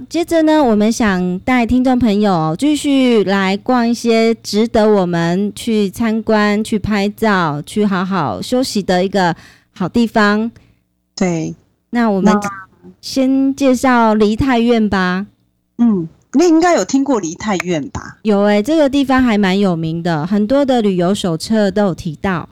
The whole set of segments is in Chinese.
好，接着呢，我们想带听众朋友继续来逛一些值得我们去参观、去拍照、去好好休息的一个好地方。对，那我们先介绍梨泰院吧。嗯，你应该有听过梨泰院吧？有哎、欸，这个地方还蛮有名的，很多的旅游手册都有提到。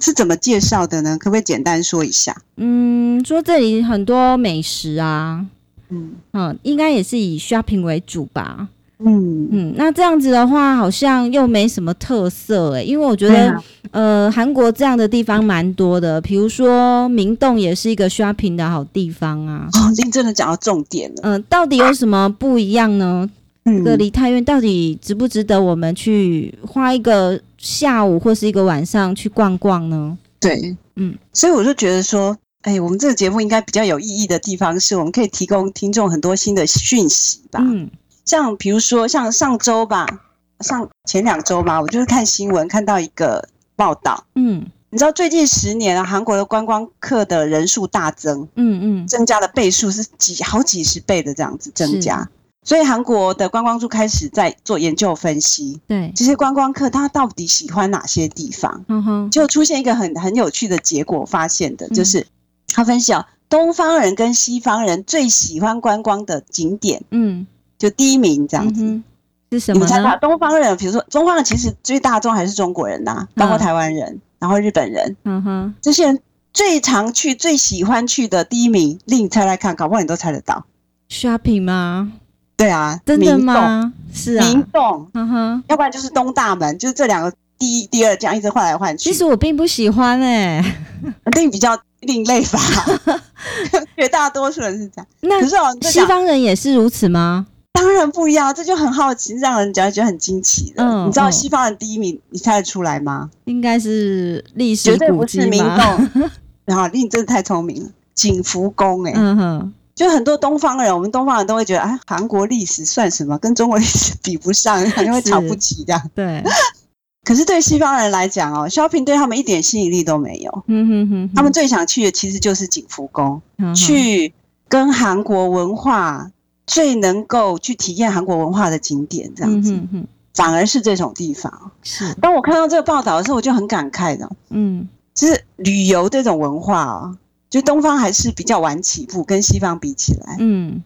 是怎么介绍的呢？可不可以简单说一下？嗯，说这里很多美食啊。嗯嗯，应该也是以 shopping 为主吧。嗯嗯，那这样子的话，好像又没什么特色哎、欸，因为我觉得，啊、呃，韩国这样的地方蛮多的，比如说明洞也是一个 shopping 的好地方啊。哦，您真的讲到重点了。嗯、呃，到底有什么不一样呢？嗯，这个梨泰院到底值不值得我们去花一个下午或是一个晚上去逛逛呢？对，嗯，所以我就觉得说。哎，我们这个节目应该比较有意义的地方是，我们可以提供听众很多新的讯息吧。嗯，像比如说，像上周吧，上前两周吧，我就是看新闻看到一个报道。嗯，你知道最近十年啊，韩国的观光客的人数大增。嗯嗯，增加的倍数是几好几十倍的这样子增加。所以韩国的观光处开始在做研究分析。对，这些观光客他到底喜欢哪些地方？嗯哼，就出现一个很很有趣的结果，发现的就是。嗯他分析啊，东方人跟西方人最喜欢观光的景点，嗯，就第一名这样子，嗯、是什么？你们猜吧，东方人，比如说东方人，其实最大众还是中国人呐、啊，包括台湾人，然后日本人，嗯哼，这些人最常去、最喜欢去的第一名，令你猜猜看，搞不好你都猜得到，shopping 吗？对啊，真的吗？是啊，明洞，嗯哼，要不然就是东大门，就是这两个第一、第二这样一直换来换去。其实我并不喜欢哎、欸，令比较。另类吧，绝大多数人是这样。那可是哦，西方人也是如此吗？当然不一样，这就很好奇，让人觉得觉得很惊奇的。嗯、你知道西方人第一名，你猜得出来吗？应该是历史绝对不是明洞。然后你真的太聪明了，景福宫哎、欸。嗯哼，就很多东方人，我们东方人都会觉得，哎，韩国历史算什么？跟中国历史比不上，因为瞧不起这样。对。可是对西方人来讲哦，shopping 对他们一点吸引力都没有。嗯哼哼，他们最想去的其实就是景福宫，嗯、去跟韩国文化最能够去体验韩国文化的景点这样子。嗯、哼反而是这种地方。是。当我看到这个报道的时候，我就很感慨的。嗯。就是旅游这种文化哦，就东方还是比较晚起步，跟西方比起来。嗯。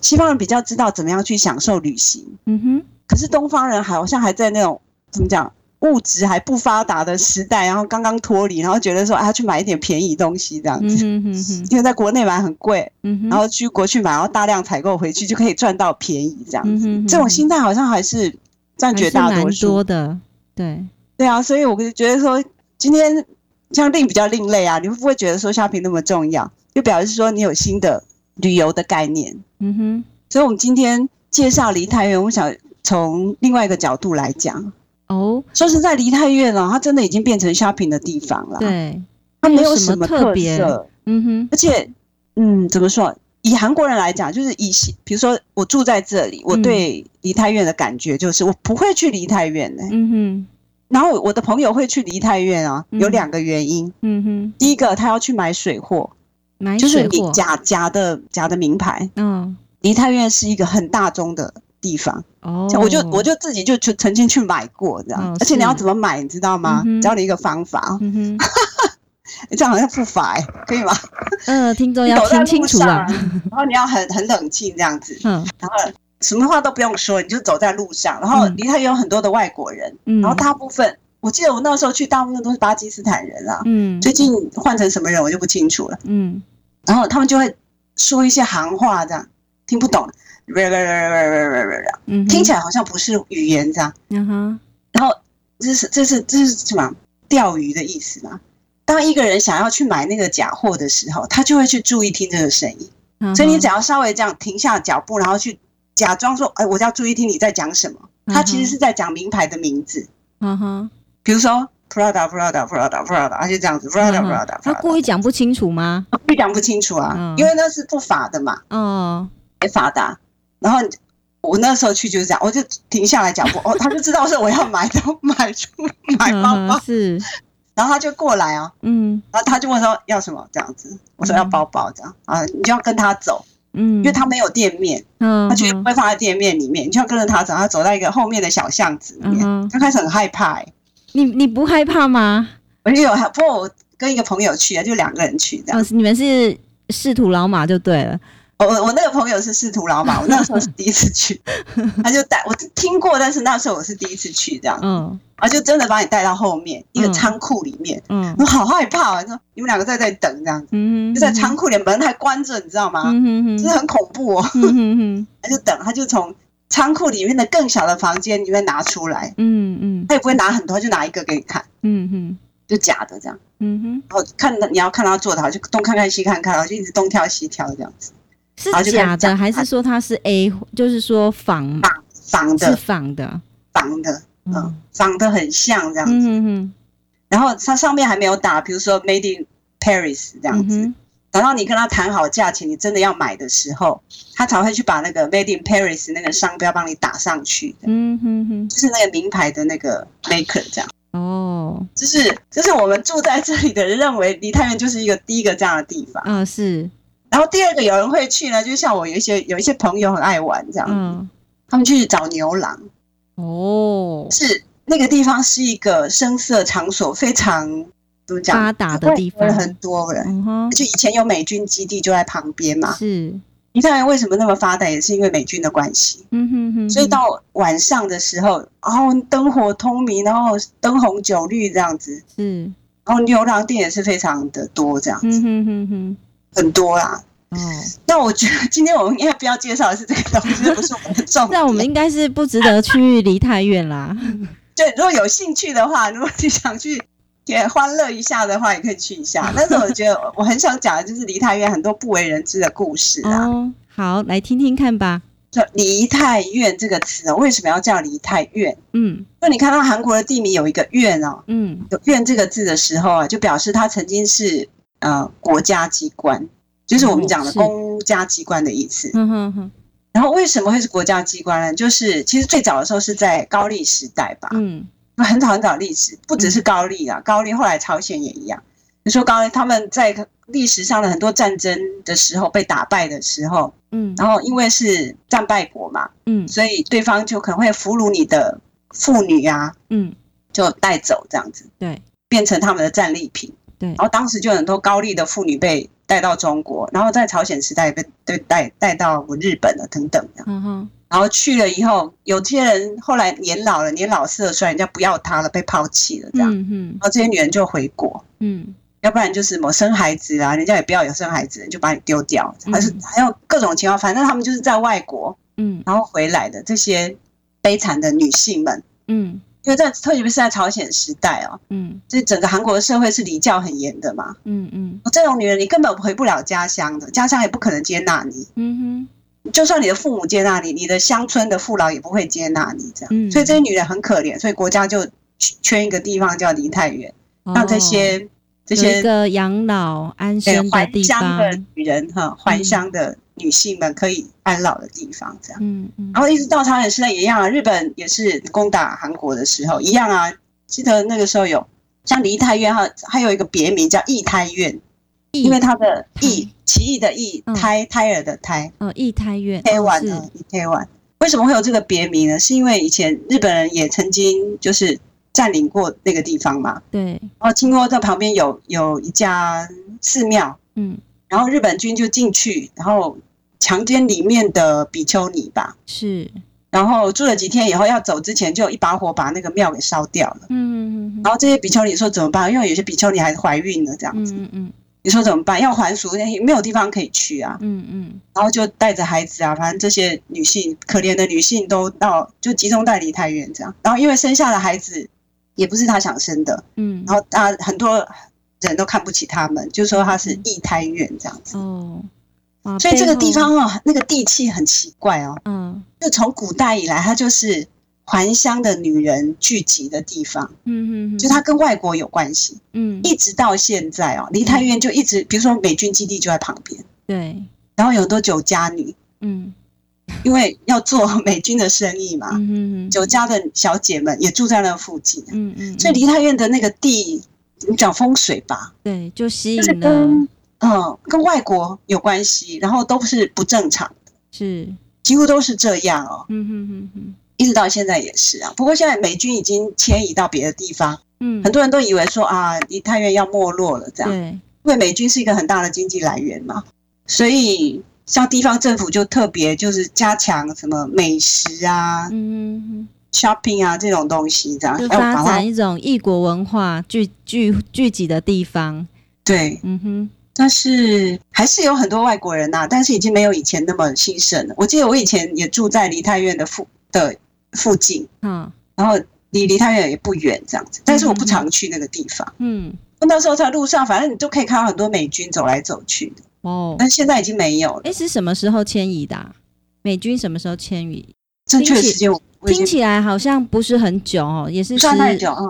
西方人比较知道怎么样去享受旅行。嗯哼。可是东方人好像还在那种怎么讲？物质还不发达的时代，然后刚刚脱离，然后觉得说啊，去买一点便宜东西这样子，嗯、哼哼 因为在国内买很贵，嗯、然后去国去买，然后大量采购回去就可以赚到便宜这样子。嗯、哼哼这种心态好像还是占绝大多数多的，对对啊，所以我就觉得说，今天像另比较另类啊，你会不会觉得说 shopping 那么重要？就表示说你有新的旅游的概念。嗯哼，所以我们今天介绍梨泰院，我想从另外一个角度来讲。哦，说实在，梨泰院啊，它真的已经变成 shopping 的地方了。对，它没有什么特别。嗯哼，而且，嗯，怎么说？以韩国人来讲，就是以，比如说我住在这里，我对梨泰院的感觉就是，我不会去梨泰院的。嗯哼，然后我的朋友会去梨泰院啊，有两个原因。嗯哼，第一个他要去买水货，买就是假假的假的名牌。嗯，梨泰院是一个很大宗的。地方。哦，我就我就自己就去曾经去买过这样，哦、而且你要怎么买，你知道吗？嗯、教你一个方法，嗯哼，你 这样好像不法哎，可以吗？嗯，听众要听清楚啊。然后你要很很冷静这样子，嗯，然后什么话都不用说，你就走在路上，然后离他有很多的外国人，嗯，然后大部分我记得我那时候去，大部分都是巴基斯坦人啊，嗯，最近换成什么人我就不清楚了，嗯，然后他们就会说一些行话这样，听不懂。听起来好像不是语言这样，嗯哼。然后这是这是这是什么？钓鱼的意思吗？当一个人想要去买那个假货的时候，他就会去注意听这个声音。所以你只要稍微这样停下脚步，然后去假装说：“哎，我要注意听你在讲什么。”他其实是在讲名牌的名字。嗯哼。比如说 Prada Prada Prada Prada，而且这样子 Prada Prada。他故意讲不清楚吗？故意讲不清楚啊，因为那是不法的嘛。嗯，没法的。然后我那时候去就是这样，我就停下来脚步，哦，他就知道是我要买的，买出 买包包是，然后他就过来啊，嗯，然后他就问说要什么这样子，我说要包包这样啊，你就要跟他走，嗯，因为他没有店面，嗯，他绝对不会放在店面里面，你就要跟着他走，他走到一个后面的小巷子里面，嗯、他开始很害怕、欸，你你不害怕吗？我就有，不过我跟一个朋友去啊，就两个人去这样，哦、你们是仕途老马就对了。我我那个朋友是仕途老马，我那时候是第一次去，他就带我听过，但是那时候我是第一次去这样，嗯，啊就真的把你带到后面一个仓库里面，嗯，我好害怕啊，说你们两个在这里等这样子，嗯，就在仓库里门还关着，你知道吗？嗯，就是很恐怖哦，嗯，他就等，他就从仓库里面的更小的房间里面拿出来，嗯嗯，他也不会拿很多，就拿一个给你看，嗯哼，就假的这样，嗯哼，然后看你要看他做的好，就东看看西看看，然后就一直东挑西挑这样子。是假的还是说它是 A？就是说仿仿仿的，是仿的，仿的，嗯，仿的很像这样子。然后它上面还没有打，比如说 Made in Paris 这样子。等到你跟他谈好价钱，你真的要买的时候，他才会去把那个 Made in Paris 那个商标帮你打上去。嗯哼哼。就是那个名牌的那个 maker 这样。哦。就是就是我们住在这里的人认为梨泰院就是一个第一个这样的地方。嗯，是。然后第二个有人会去呢，就像我有一些有一些朋友很爱玩这样，嗯，他们去找牛郎，哦，是那个地方是一个声色场所非常怎么讲发达的地方，很多人，就以前有美军基地就在旁边嘛，是，你看为什么那么发达，也是因为美军的关系，嗯哼哼，所以到晚上的时候，然后灯火通明，然后灯红酒绿这样子，嗯，然后牛郎店也是非常的多这样子，嗯哼哼哼。很多啦，嗯，那我觉得今天我们应该不要介绍的是这个东西，这不是我们的重点。那我们应该是不值得去离太远啦。对，如果有兴趣的话，如果你想去也欢乐一下的话，也可以去一下。但是我觉得我很想讲的就是梨太院很多不为人知的故事啊。哦，好，来听听看吧。就梨泰院这个词哦，为什么要叫梨泰院？嗯，那你看到韩国的地名有一个院哦，嗯，有院这个字的时候啊，就表示它曾经是。呃，国家机关就是我们讲的公家机关的意思。嗯哼哼。然后为什么会是国家机关呢？就是其实最早的时候是在高丽时代吧。嗯。很早很早历史，不只是高丽啊，高丽后来朝鲜也一样。你说高丽他们在历史上的很多战争的时候被打败的时候，嗯，然后因为是战败国嘛，嗯，所以对方就可能会俘虏你的妇女啊，嗯，就带走这样子，对，变成他们的战利品。对，然后当时就很多高丽的妇女被带到中国，然后在朝鲜时代被被带带到日本了等等的。嗯哼。然后去了以后，有些人后来年老了，年老色衰，人家不要她了，被抛弃了这样。嗯哼。然后这些女人就回国。嗯。要不然就是什么生孩子啊，人家也不要有生孩子，就把你丢掉。还是还有各种情况，反正他们就是在外国，嗯，然后回来的这些悲惨的女性们，嗯。因为在特别是在朝鲜时代哦，嗯，这整个韩国的社会是礼教很严的嘛，嗯嗯，这种女人你根本回不了家乡的，家乡也不可能接纳你，嗯哼，就算你的父母接纳你，你的乡村的父老也不会接纳你这样，嗯，所以这些女人很可怜，所以国家就圈一个地方叫梨泰院，让这些这些养老安身的地方，还乡的女人哈，还乡的。女性们可以安老的地方，这样，嗯嗯，然后一直到朝鲜时代也一样啊，日本也是攻打韩国的时候一样啊。记得那个时候有像梨泰院哈，还有一个别名叫义泰院，因为它的义。奇异的义胎胎儿的胎，哦，义泰院，台湾的义泰院，为什么会有这个别名呢？是因为以前日本人也曾经就是占领过那个地方嘛，对，然后听说在旁边有有一家寺庙，嗯，然后日本军就进去，然后。强奸里面的比丘尼吧，是，然后住了几天以后要走之前，就一把火把那个庙给烧掉了。嗯，然后这些比丘尼说怎么办？因为有些比丘尼还怀孕了，这样子。嗯嗯，你说怎么办？要还俗，没有地方可以去啊。嗯嗯，然后就带着孩子啊，反正这些女性可怜的女性都到就集中在梨泰院这样。然后因为生下的孩子也不是她想生的，嗯，然后啊很多人都看不起他们，就说她是异胎院这样子。哦。所以这个地方哦，那个地气很奇怪哦。嗯，就从古代以来，它就是还乡的女人聚集的地方。嗯嗯，就它跟外国有关系。嗯，一直到现在哦，梨泰院就一直，比如说美军基地就在旁边。对，然后有很多酒家女。嗯，因为要做美军的生意嘛。嗯嗯，酒家的小姐们也住在那附近。嗯嗯，所以梨泰院的那个地，你讲风水吧？对，就吸引了。嗯，跟外国有关系，然后都是不正常的，是几乎都是这样哦。嗯哼哼哼，一直到现在也是啊。不过现在美军已经迁移到别的地方，嗯，很多人都以为说啊，梨泰院要没落了这样，对，因为美军是一个很大的经济来源嘛，所以像地方政府就特别就是加强什么美食啊，嗯哼。shopping 啊，这种东西这样，就发展一种异国文化聚聚聚集的地方。对，嗯哼。但是还是有很多外国人呐、啊，但是已经没有以前那么兴盛了。我记得我以前也住在梨泰院的附的附近，嗯，然后离梨泰院也不远这样子，但是我不常去那个地方。嗯，那时候在路上，反正你都可以看到很多美军走来走去的。哦，但现在已经没有了。哎，是什么时候迁移的、啊？美军什么时候迁移？正确时间听起来好像不是很久哦，也是十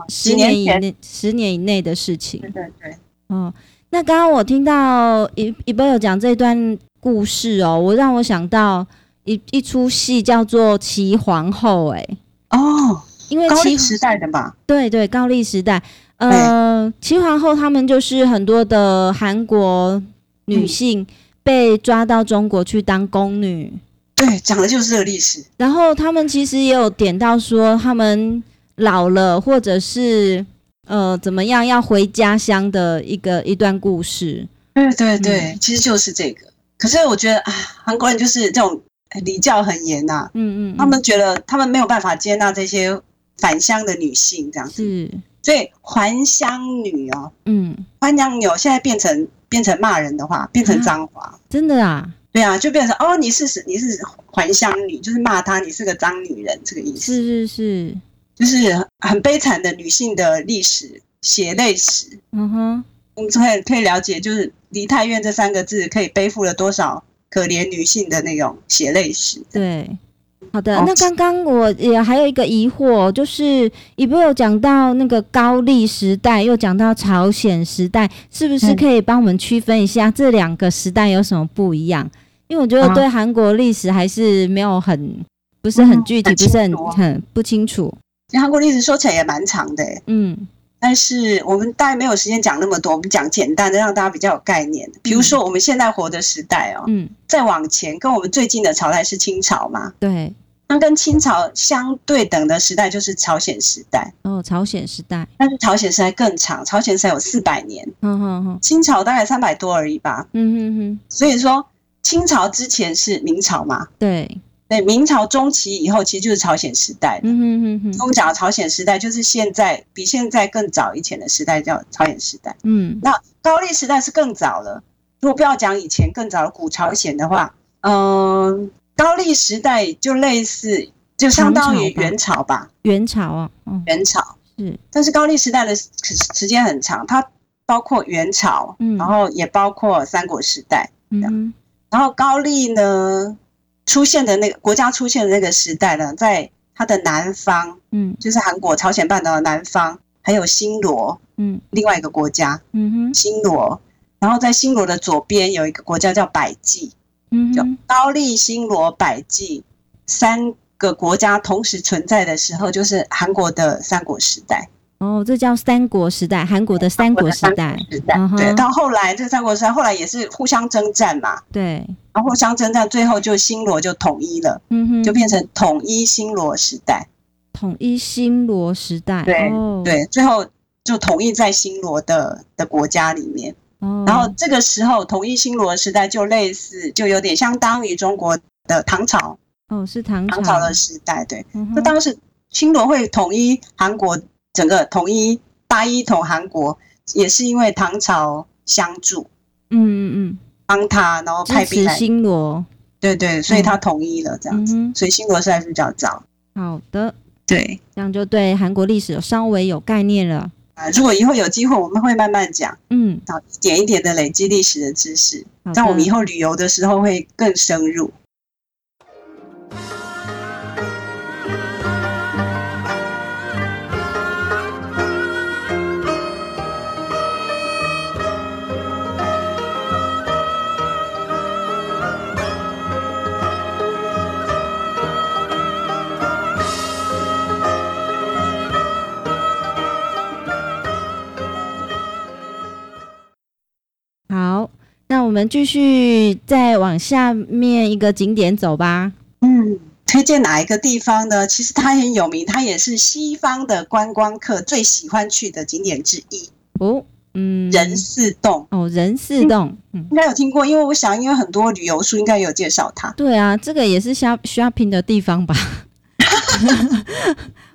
十年以内，十年以内的事情。对对对，哦，那刚刚我听到一一波有讲这段故事哦，我让我想到一一出戏叫做《齐皇后》哎，哦，因为高丽时代的吧？对对，高丽时代，呃，齐皇后他们就是很多的韩国女性被抓到中国去当宫女。对，讲的就是这个历史。然后他们其实也有点到说，他们老了，或者是呃怎么样要回家乡的一个一段故事。对对对，嗯、其实就是这个。可是我觉得啊，韩国人就是这种 礼教很严呐、啊。嗯，嗯嗯，他们觉得他们没有办法接纳这些返乡的女性这样子。是，所以还乡女哦，嗯，还乡女现在变成变成骂人的话，变成脏话、啊。真的啊？对啊，就变成哦，你是你是还乡女，就是骂她你是个脏女人这个意思。是是是，就是很悲惨的女性的历史血泪史。嗯哼，我们可以可以了解，就是梨泰院这三个字可以背负了多少可怜女性的那种血泪史。对。好的，那刚刚我也还有一个疑惑，就是一部有讲到那个高丽时代，又讲到朝鲜时代，是不是可以帮我们区分一下这两个时代有什么不一样？因为我觉得对韩国历史还是没有很不是很具体，不是很很不清楚。韩国历史说起来也蛮长的，嗯，但是我们大概没有时间讲那么多，我们讲简单的，让大家比较有概念。比如说我们现在活的时代哦，嗯，再往前跟我们最近的朝代是清朝嘛，对。那跟清朝相对等的时代就是朝鲜时代。哦，朝鲜时代，但是朝鲜时代更长，朝鲜时代有四百年，嗯哼哼，清朝大概三百多而已吧，嗯哼哼，所以说清朝之前是明朝嘛，对对，明朝中期以后其实就是朝鲜时代，嗯哼哼哼，我们讲的朝鲜时代就是现在比现在更早以前的时代叫朝鲜时代，嗯，那高丽时代是更早了，如果不要讲以前更早的古朝鲜的话，嗯。高丽时代就类似，就相当于元朝吧。元朝啊，嗯，元朝是。但是高丽时代的时间很长，它包括元朝，嗯，然后也包括三国时代，嗯。然后高丽呢出现的那个国家出现的那个时代呢，在它的南方，嗯，就是韩国朝鲜半岛的南方，还有新罗，嗯，另外一个国家，嗯哼，新罗。然后在新罗的左边有一个国家叫百济。嗯，就高丽、新罗、百济三个国家同时存在的时候，就是韩国的三国时代。哦，这叫三国时代，韩国的三国时代。时代对，到后来这三国时代后来也是互相征战嘛。对，然后互相征战，最后就新罗就统一了。嗯哼，就变成统一新罗时代。统一新罗时代。对、哦、对，最后就统一在新罗的的国家里面。哦、然后这个时候，统一新罗时代就类似，就有点相当于中国的唐朝。哦，是唐朝，唐朝的时代，对。那、嗯、当时新罗会统一韩国，整个统一大一统韩国，也是因为唐朝相助。嗯嗯嗯，帮他，然后派兵来新罗。对对，所以他统一了这样子。嗯、所以新罗是还是比较早。好的，对，这样就对韩国历史有稍微有概念了。啊如果以后有机会，我们会慢慢讲，嗯，好，一点一点的累积历史的知识，这样我们以后旅游的时候会更深入。我们继续再往下面一个景点走吧。嗯，推荐哪一个地方呢？其实它很有名，它也是西方的观光客最喜欢去的景点之一。哦，嗯，仁寺洞。哦，仁寺洞，嗯，应该有听过，因为我想，因为很多旅游书应该有介绍它。对啊，这个也是 shopping 的地方吧。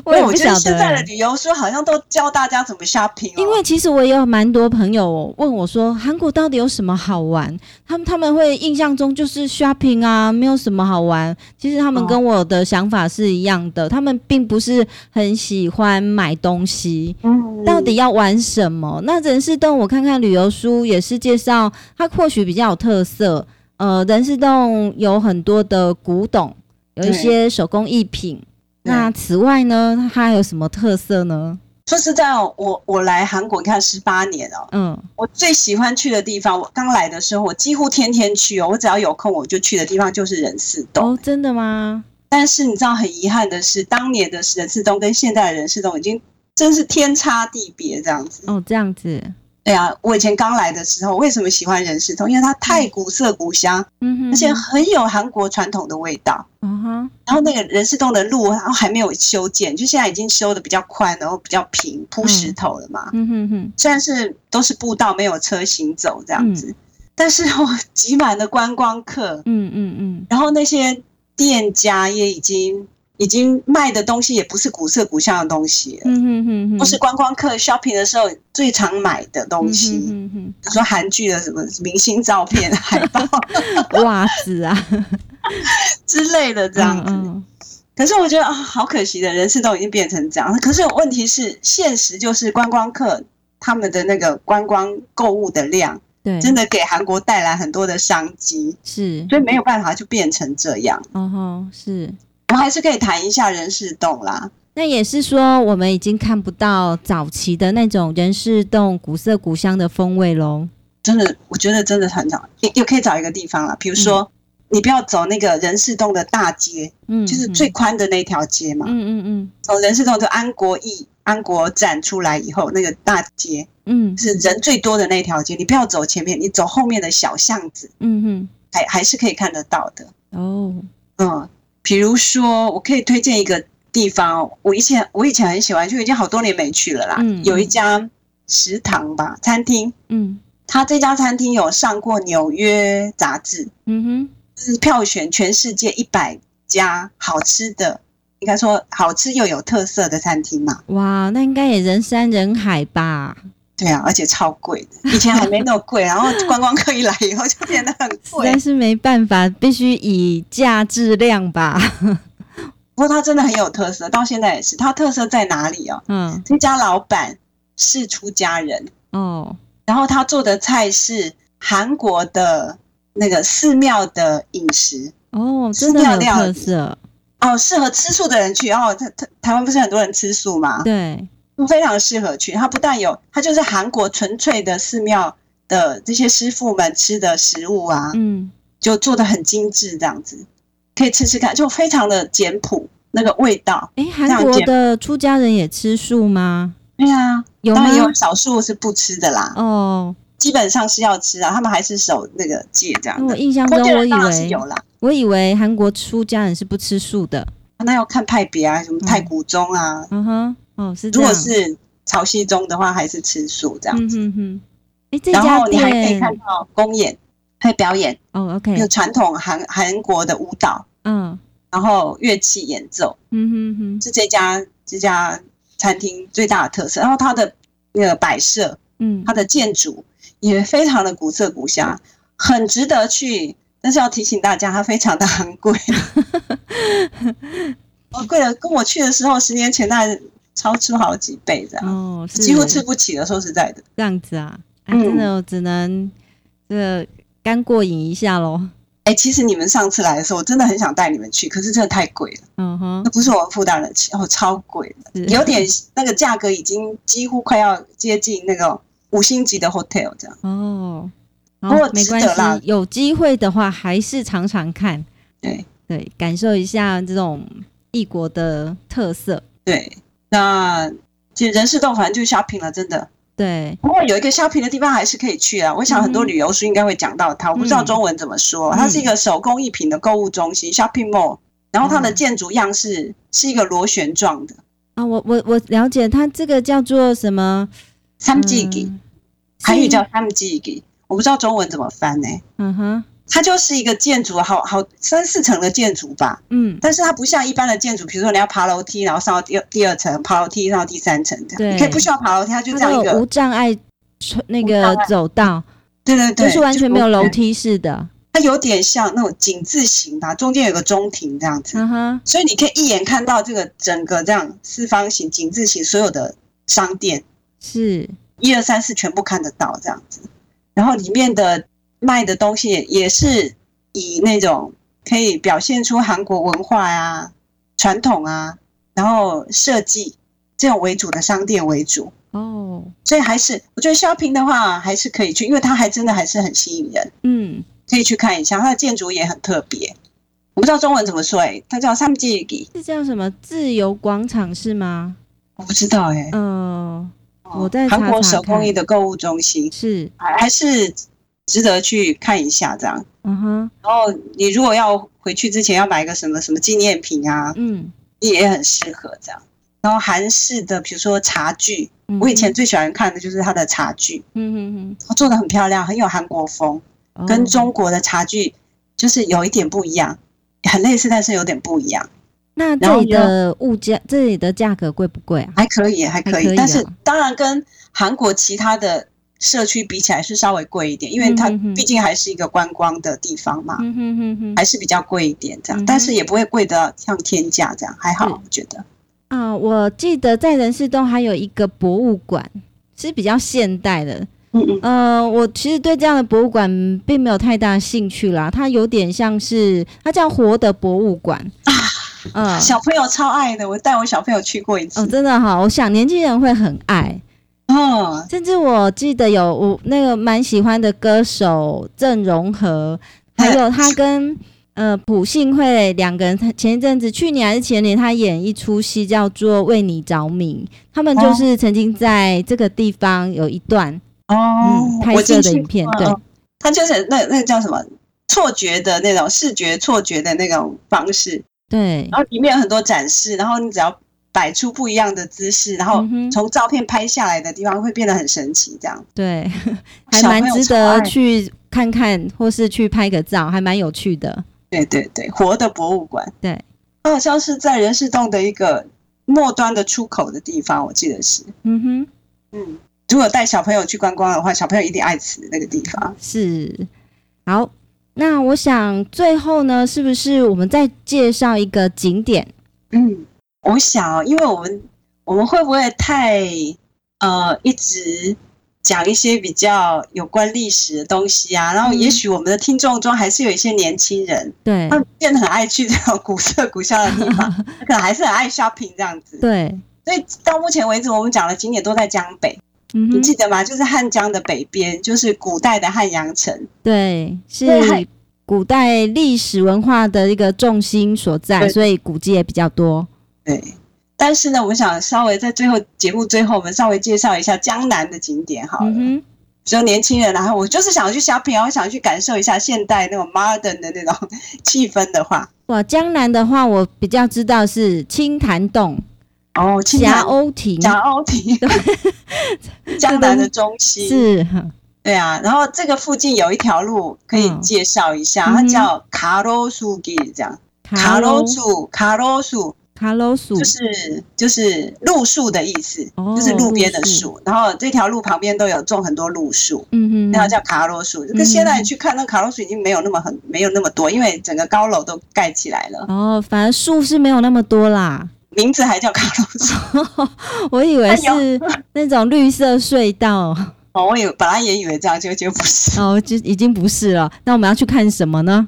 我也不晓得，我觉得现在的旅游书好像都教大家怎么 shopping 哦。因为其实我也有蛮多朋友问我说，韩国到底有什么好玩？他们他们会印象中就是 shopping 啊，没有什么好玩。其实他们跟我的想法是一样的，他们并不是很喜欢买东西。嗯，到底要玩什么？那仁寺洞我看看旅游书也是介绍，它或许比较有特色。呃，仁寺洞有很多的古董，有一些手工艺品。那此外呢，它还有什么特色呢？说实在哦，我我来韩国你看十八年哦，嗯，我最喜欢去的地方，我刚来的时候，我几乎天天去哦，我只要有空我就去的地方就是仁寺洞。哦，真的吗？但是你知道很遗憾的是，当年的仁寺洞跟现在的仁寺洞已经真是天差地别这样子。哦，这样子。对啊，我以前刚来的时候，为什么喜欢仁寺洞？因为它太古色古香，嗯哼，而且很有韩国传统的味道，嗯哼。然后那个仁寺洞的路，然后还没有修建，就现在已经修的比较宽，然后比较平，铺石头了嘛，嗯哼哼。虽然是都是步道，没有车行走这样子，但是我，挤满了观光客，嗯嗯嗯。然后那些店家也已经。已经卖的东西也不是古色古香的东西了，嗯哼哼哼，不是观光客 shopping 的时候最常买的东西，嗯哼哼，比如说韩剧的什么明星照片、海报、袜子啊 之类的这样子。嗯嗯，可是我觉得啊，好可惜的，人事都已经变成这样。可是问题是，现实就是观光客他们的那个观光购物的量，对，真的给韩国带来很多的商机，是，所以没有办法就变成这样。嗯哼，是。我们还是可以谈一下人事洞啦。那也是说，我们已经看不到早期的那种人事洞古色古香的风味喽。真的，我觉得真的很早，也可以找一个地方啦。比如说，嗯、你不要走那个人事洞的大街，嗯，就是最宽的那条街嘛。嗯嗯嗯。从人事洞就安国驿、安国站出来以后，那个大街，嗯，是人最多的那条街。你不要走前面，你走后面的小巷子，嗯哼，还还是可以看得到的。哦，嗯。比如说，我可以推荐一个地方。我以前我以前很喜欢就，已经好多年没去了啦。嗯，有一家食堂吧，餐厅。嗯，他这家餐厅有上过纽约杂志。嗯哼，是票选全世界一百家好吃的，应该说好吃又有特色的餐厅嘛。哇，那应该也人山人海吧？对啊，而且超贵的。以前还没那么贵，然后观光客一来以后就变得很贵。但是没办法，必须以价质量吧。不过它真的很有特色，到现在也是。它特色在哪里哦？嗯，这家老板是出家人哦，然后他做的菜是韩国的那个寺庙的饮食哦，真的有特色哦，适合吃素的人去。然后台台台湾不是很多人吃素吗？对。非常适合去，它不但有，它就是韩国纯粹的寺庙的这些师傅们吃的食物啊，嗯，就做的很精致，这样子可以吃吃看，就非常的简朴，那个味道。哎，韩国的出家人也吃素吗？对啊？当然有少数是不吃的啦。哦，基本上是要吃啊，他们还是守那个戒这样。我印象中，我以为有啦，我以为韩国出家人是不吃素的。那要看派别啊，什么太古宗啊，嗯哼。哦，是。如果是潮汐中的话，还是吃素这样子。嗯哼哼。然后你还可以看到公演，还有表演。哦，OK。有传统韩韩国的舞蹈。嗯。然后乐器演奏。嗯哼哼。是这家这家餐厅最大的特色。然后它的那个摆设，嗯，它的建筑也非常的古色古香，很值得去。但是要提醒大家，它非常的昂贵。哦，贵了，跟我去的时候，十年前那。超出好几倍这样，哦，几乎吃不起了。说实在的，这样子啊，啊真的只能这个干过瘾一下喽。哎、欸，其实你们上次来的时候，我真的很想带你们去，可是真的太贵了。嗯哼，那不是我们负担得起，哦，超贵的，有点那个价格已经几乎快要接近那个五星级的 hotel 这样。哦，不过没关系，有机会的话还是常常看。对对，感受一下这种异国的特色。对。那其实人事洞反正就 shopping 了，真的对。不过有一个 shopping 的地方还是可以去啊。我想很多旅游书应该会讲到它，嗯、我不知道中文怎么说。嗯、它是一个手工艺品的购物中心、嗯、shopping mall，然后它的建筑样式是一个螺旋状的。啊，我我我了解，它这个叫做什么？三季给，韩语叫三季给，我不知道中文怎么翻呢、欸？嗯哼。它就是一个建筑，好好三四层的建筑吧，嗯，但是它不像一般的建筑，比如说你要爬楼梯，然后上到第二第二层，爬楼梯上到第三层这样，对，你可以不需要爬楼梯，它就这样一个无障碍那个走道，对对对，就是完全没有楼梯式的，它有点像那种井字形吧，中间有个中庭这样子，嗯哼，所以你可以一眼看到这个整个这样四方形井字形所有的商店，是。一二三四全部看得到这样子，然后里面的。卖的东西也是以那种可以表现出韩国文化啊、传统啊，然后设计这种为主的商店为主哦，所以还是我觉得 shopping 的话还是可以去，因为它还真的还是很吸引人，嗯，可以去看一下，它的建筑也很特别，我不知道中文怎么说哎，它叫 Samjigi，是叫什么自由广场是吗？我不知道哎，嗯，我在韩国手工艺的购物中心是还是。值得去看一下，这样。嗯哼。然后你如果要回去之前要买一个什么什么纪念品啊，嗯，也很适合这样。然后韩式的，比如说茶具，嗯、我以前最喜欢看的就是它的茶具，嗯哼哼，做的很漂亮，很有韩国风，哦、跟中国的茶具就是有一点不一样，很类似，但是有点不一样。那这里的物价，这里的价格贵不贵啊？还可以，还可以，可以啊、但是当然跟韩国其他的。社区比起来是稍微贵一点，因为它毕竟还是一个观光的地方嘛，嗯、哼哼哼还是比较贵一点这样，嗯、但是也不会贵得像天价这样，还好我觉得。啊、呃，我记得在人事洞还有一个博物馆，是比较现代的。嗯嗯。呃，我其实对这样的博物馆并没有太大兴趣啦，它有点像是它叫活的博物馆啊，嗯、呃，小朋友超爱的，我带我小朋友去过一次。哦，真的哈，我想年轻人会很爱。哦，甚至我记得有我那个蛮喜欢的歌手郑容和，还有他跟呃朴信惠两个人，他前一阵子去年还是前年，他演一出戏叫做《为你着迷》，他们就是曾经在这个地方有一段哦、嗯、拍摄的影片，对，他就是那那个叫什么错觉的那种视觉错觉的那种方式，对，然后里面有很多展示，然后你只要。摆出不一样的姿势，然后从照片拍下来的地方会变得很神奇，这样对，还蛮值得去看看，或是去拍个照，还蛮有趣的。对对对，活的博物馆，对，它 好像是在人事洞的一个末端的出口的地方，我记得是。嗯哼，嗯，如果带小朋友去观光的话，小朋友一定爱吃那个地方。是，好，那我想最后呢，是不是我们再介绍一个景点？嗯。我想，因为我们我们会不会太呃一直讲一些比较有关历史的东西啊？然后也许我们的听众中还是有一些年轻人，对，他们变得很爱去这种古色古香的地方，可能还是很爱 shopping 这样子。对，所以到目前为止，我们讲的景点都在江北，你记得吗？就是汉江的北边，就是古代的汉阳城。对，是古代历史文化的一个重心所在，对所以古迹也比较多。对，但是呢，我们想稍微在最后节目最后，我们稍微介绍一下江南的景点好了。嗯哼，比如年轻人，然后我就是想要去 shopping，我想去感受一下现代那种 modern 的那种气氛的话，哇，江南的话，我比较知道是青潭洞哦，狎鸥亭，狎鸥亭，对江南的中心 是，对啊，然后这个附近有一条路可以介绍一下，嗯、它叫卡罗苏给这样，卡罗苏，卡罗苏。卡罗树就是就是路树的意思，哦、就是路边的树。然后这条路旁边都有种很多路树，嗯哼，那叫卡罗树。可现在你去看，那卡罗树已经没有那么很没有那么多，因为整个高楼都盖起来了。哦，反而树是没有那么多啦。名字还叫卡罗树，我以为是那种绿色隧道。哦，我以为本来也以为这样，结果就不是。哦，就已经不是了。那我们要去看什么呢？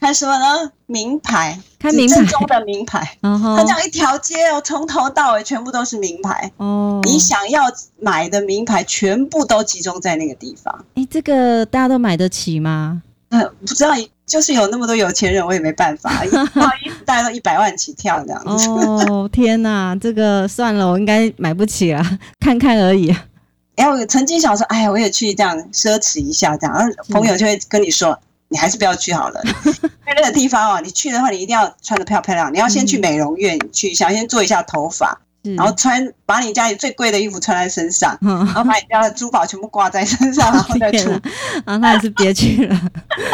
看什么呢？名牌，看名牌，正宗的名牌。它这样一条街哦，从头到尾全部都是名牌。哦，你想要买的名牌全部都集中在那个地方。哎，这个大家都买得起吗？嗯，不知道，就是有那么多有钱人，我也没办法。一套衣服大概都一百万起跳这样子。哦，天哪，这个算了，我应该买不起了，看看而已。哎，我曾经想说，哎呀，我也去这样奢侈一下，这样，然后朋友就会跟你说，你还是不要去好了，因为那个地方哦，你去的话，你一定要穿的漂漂亮，你要先去美容院去，想先做一下头发。然后穿把你家里最贵的衣服穿在身上，然后把你家的珠宝全部挂在身上，然后再出。啊，那还是别去了。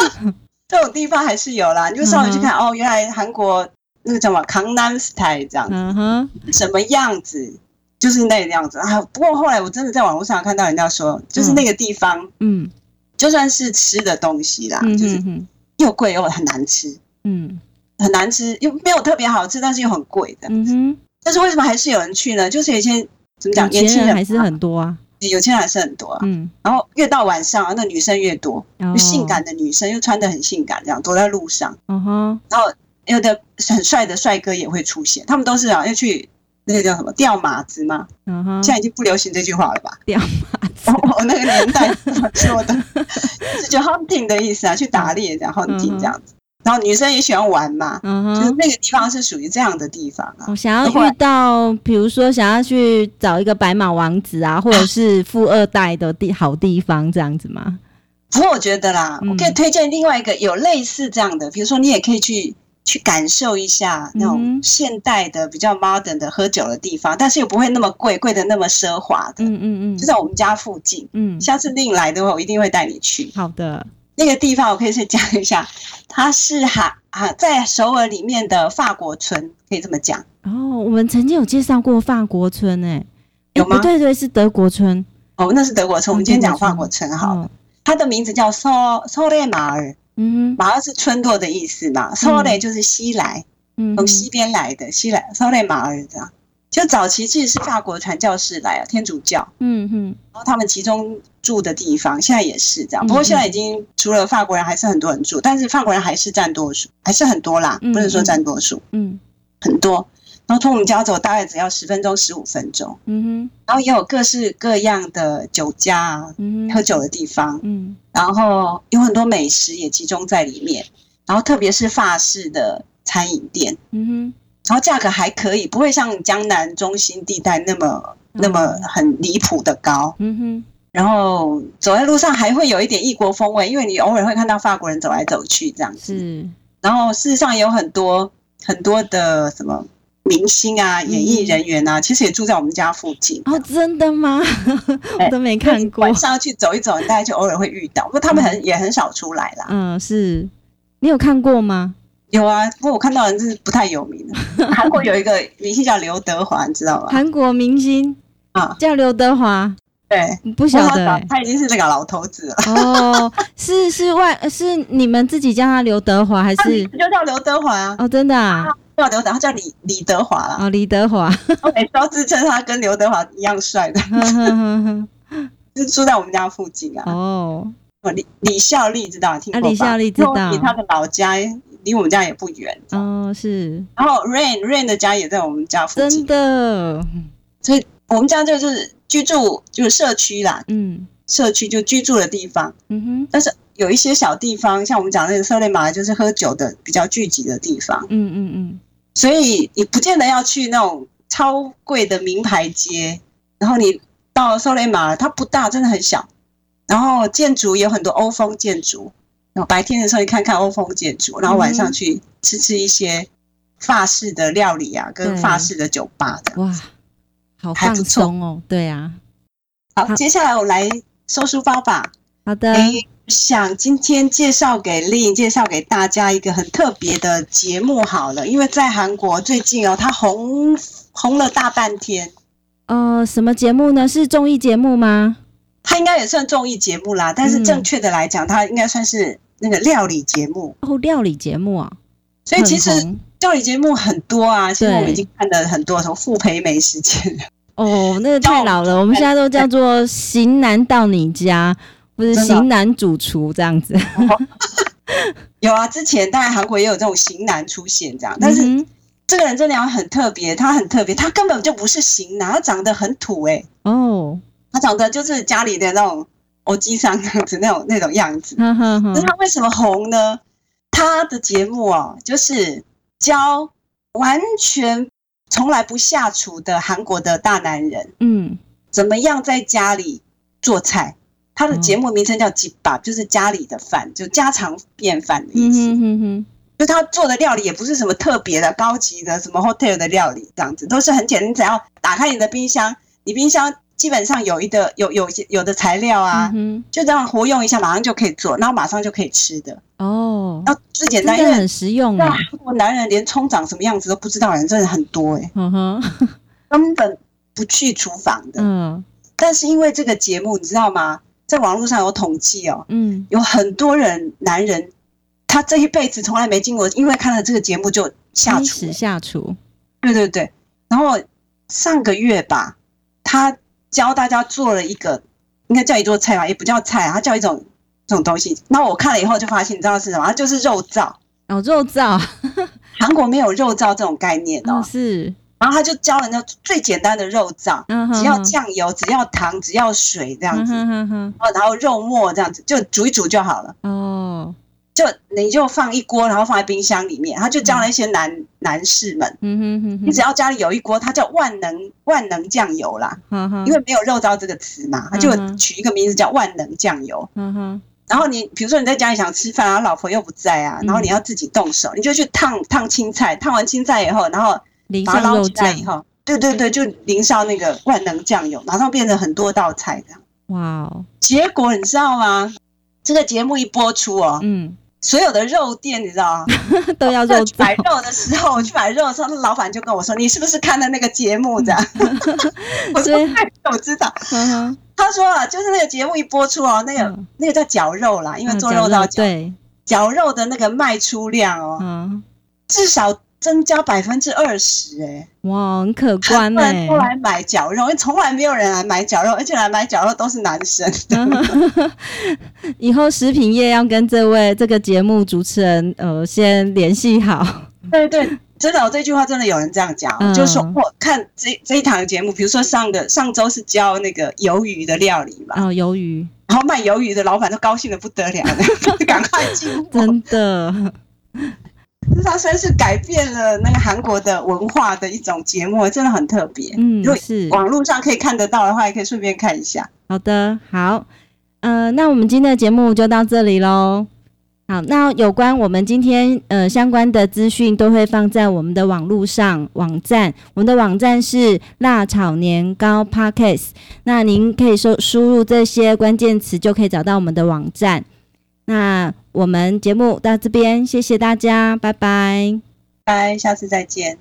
这种地方还是有啦，你就稍微去看哦，原来韩国那个叫什么康南 style 这样。子，什么样子就是那个样子。啊。不过后来我真的在网络上看到人家说，就是那个地方，嗯，就算是吃的东西啦，就是又贵又很难吃，嗯，很难吃又没有特别好吃，但是又很贵的，嗯哼。但是为什么还是有人去呢？就是有些怎么讲，年轻人还是很多啊，有钱人还是很多啊。嗯，然后越到晚上啊，那女生越多，就性感的女生又穿的很性感，这样走在路上。嗯哼，然后有的很帅的帅哥也会出现，他们都是啊要去那个叫什么掉马子吗？嗯哼，现在已经不流行这句话了吧？掉马子，我那个年代怎 么说的？是就 hunting 的意思啊，去打猎然后 hunting 这样子。然后女生也喜欢玩嘛，就是那个地方是属于这样的地方啊。我想要遇到，比如说想要去找一个白马王子啊，或者是富二代的地好地方这样子吗？不过我觉得啦，我可以推荐另外一个有类似这样的，比如说你也可以去去感受一下那种现代的比较 modern 的喝酒的地方，但是又不会那么贵，贵的那么奢华的。嗯嗯嗯，就在我们家附近。嗯，下次另来的话，我一定会带你去。好的。那个地方我可以先讲一下，它是哈哈在首尔里面的法国村，可以这么讲。哦，我们曾经有介绍过法国村，欸，哎，有吗？对对，是德国村。哦，那是德国村。我们今天讲法国村好了。它的名字叫索索雷马尔。嗯哼，马尔是村落的意思嘛？索雷就是西来，嗯从西边来的西来，索雷马尔这样。就早期其实是法国传教士来啊，天主教，嗯哼，然后他们其中住的地方现在也是这样，不过现在已经除了法国人还是很多人住，但是法国人还是占多数，还是很多啦，不能说占多数，嗯，很多。然后从我们家走大概只要十分钟、十五分钟，嗯哼，然后也有各式各样的酒家啊，嗯，喝酒的地方，嗯，然后有很多美食也集中在里面，然后特别是法式的餐饮店，嗯哼。然后价格还可以，不会像江南中心地带那么那么很离谱的高。嗯哼。然后走在路上还会有一点异国风味，因为你偶尔会看到法国人走来走去这样子。嗯。然后事实上也有很多很多的什么明星啊、演艺人员啊，其实也住在我们家附近。哦，真的吗？我都没看过。晚上去走一走，大家就偶尔会遇到，不过他们很也很少出来啦。嗯，是你有看过吗？有啊，不过我看到的人是不太有名的。韩国有一个明星叫刘德华，你知道吗？韩国明星啊，叫刘德华。对，不晓得，他已经是那个老头子了。哦，是是外是你们自己叫他刘德华，还是就叫刘德华啊？哦，真的啊，叫刘德，他叫李李德华啦。哦，李德华，我每次都自称他跟刘德华一样帅的，就住在我们家附近啊。哦，李李孝利知道听过吧？李孝利知道，他的老家。离我们家也不远哦，是。然后 Rain Rain 的家也在我们家附近，真的。所以我们家就是居住就是社区啦，嗯，社区就居住的地方，嗯哼。但是有一些小地方，像我们讲那个色列马，就是喝酒的比较聚集的地方，嗯嗯嗯。所以你不见得要去那种超贵的名牌街，然后你到色雷马，它不大，真的很小，然后建筑有很多欧风建筑。白天的时候，你看看欧风建筑，然后晚上去吃吃一些法式的料理啊，跟法式的酒吧的。哇，好放松哦！对啊，好，接下来我来收书包吧。好的，想今天介绍给 Lynne，介绍给大家一个很特别的节目好了，因为在韩国最近哦，它红红了大半天。呃，什么节目呢？是综艺节目吗？它应该也算综艺节目啦，但是正确的来讲，它应该算是。那个料理节目哦，料理节目啊，所以其实料理节目很多啊。现在我们已经看了很多，什么富培美食节哦，那个太老了。我们现在都叫做型男到你家，不是型男主厨这样子。有啊，之前当然韩国也有这种型男出现这样，但是这个人真的要很特别，他很特别，他根本就不是型男，他长得很土哎。哦，他长得就是家里的那种。欧吉桑这样子那种那种样子，那他为什么红呢？他的节目哦，就是教完全从来不下厨的韩国的大男人，嗯，怎么样在家里做菜。他的节目名称叫“吉巴”，就是家里的饭，就家常便饭的意思。嗯哼哼。就他做的料理也不是什么特别的、高级的，什么 hotel 的料理这样子，都是很简单。你只要打开你的冰箱，你冰箱基本上有一个有有些有的材料啊，嗯、就这样活用一下，马上就可以做，然后马上就可以吃的。哦。然后最简单，因为很实用啊。我男人连葱长什么样子都不知道，人真的很多哎、欸。嗯哼。根本不去厨房的。嗯。但是因为这个节目，你知道吗？在网络上有统计哦，嗯，有很多人男人，他这一辈子从来没经过，因为看了这个节目就下厨，下厨，对对对。然后上个月吧，他教大家做了一个，应该叫一桌菜吧，也不叫菜，他叫一种这种东西。然后我看了以后就发现，你知道是什么？它就是肉燥哦，肉燥。韩国没有肉燥这种概念哦，是。然后他就教人家最简单的肉燥，只要酱油，只要糖，只要水这样子，然后肉末这样子就煮一煮就好了。哦，就你就放一锅，然后放在冰箱里面。他就教了一些男男士们，你只要家里有一锅，它叫万能万能酱油啦，因为没有肉燥这个词嘛，他就取一个名字叫万能酱油。然后你比如说你在家里想吃饭，然后老婆又不在啊，然后你要自己动手，你就去烫烫青菜，烫完青菜以后，然后。淋上肉酱以后，对对对，就淋上那个万能酱油，马上变成很多道菜这样。哇哦！结果你知道吗？这个节目一播出哦，嗯，所有的肉店你知道吗？都要肉。买肉的时候，我去买肉的时候，那老板就跟我说：“你是不是看的那个节目的？” 我说：“我知道。”他说啊，就是那个节目一播出哦，那个那个叫绞肉啦，因为做肉要绞。对，绞肉的那个卖出量哦，至少。增加百分之二十，哎，哇，很可观哎、欸！都来买绞肉，因为从来没有人来买绞肉，而且来买绞肉都是男生。以后食品业要跟这位这个节目主持人，呃，先联系好。对对，真的，我这句话真的有人这样讲，嗯、就是说我看这这一堂节目，比如说上个上周是教那个鱿鱼的料理嘛，哦，鱿鱼，然后卖鱿鱼的老板都高兴的不得了，赶快进货，真的。这它算是改变了那个韩国的文化的一种节目，真的很特别。嗯，如果是网络上可以看得到的话，也可以顺便看一下。好的，好，呃，那我们今天的节目就到这里喽。好，那有关我们今天呃相关的资讯都会放在我们的网络上网站，我们的网站是辣炒年糕 Podcast。那您可以输输入这些关键词，就可以找到我们的网站。那我们节目到这边，谢谢大家，拜拜，拜，下次再见。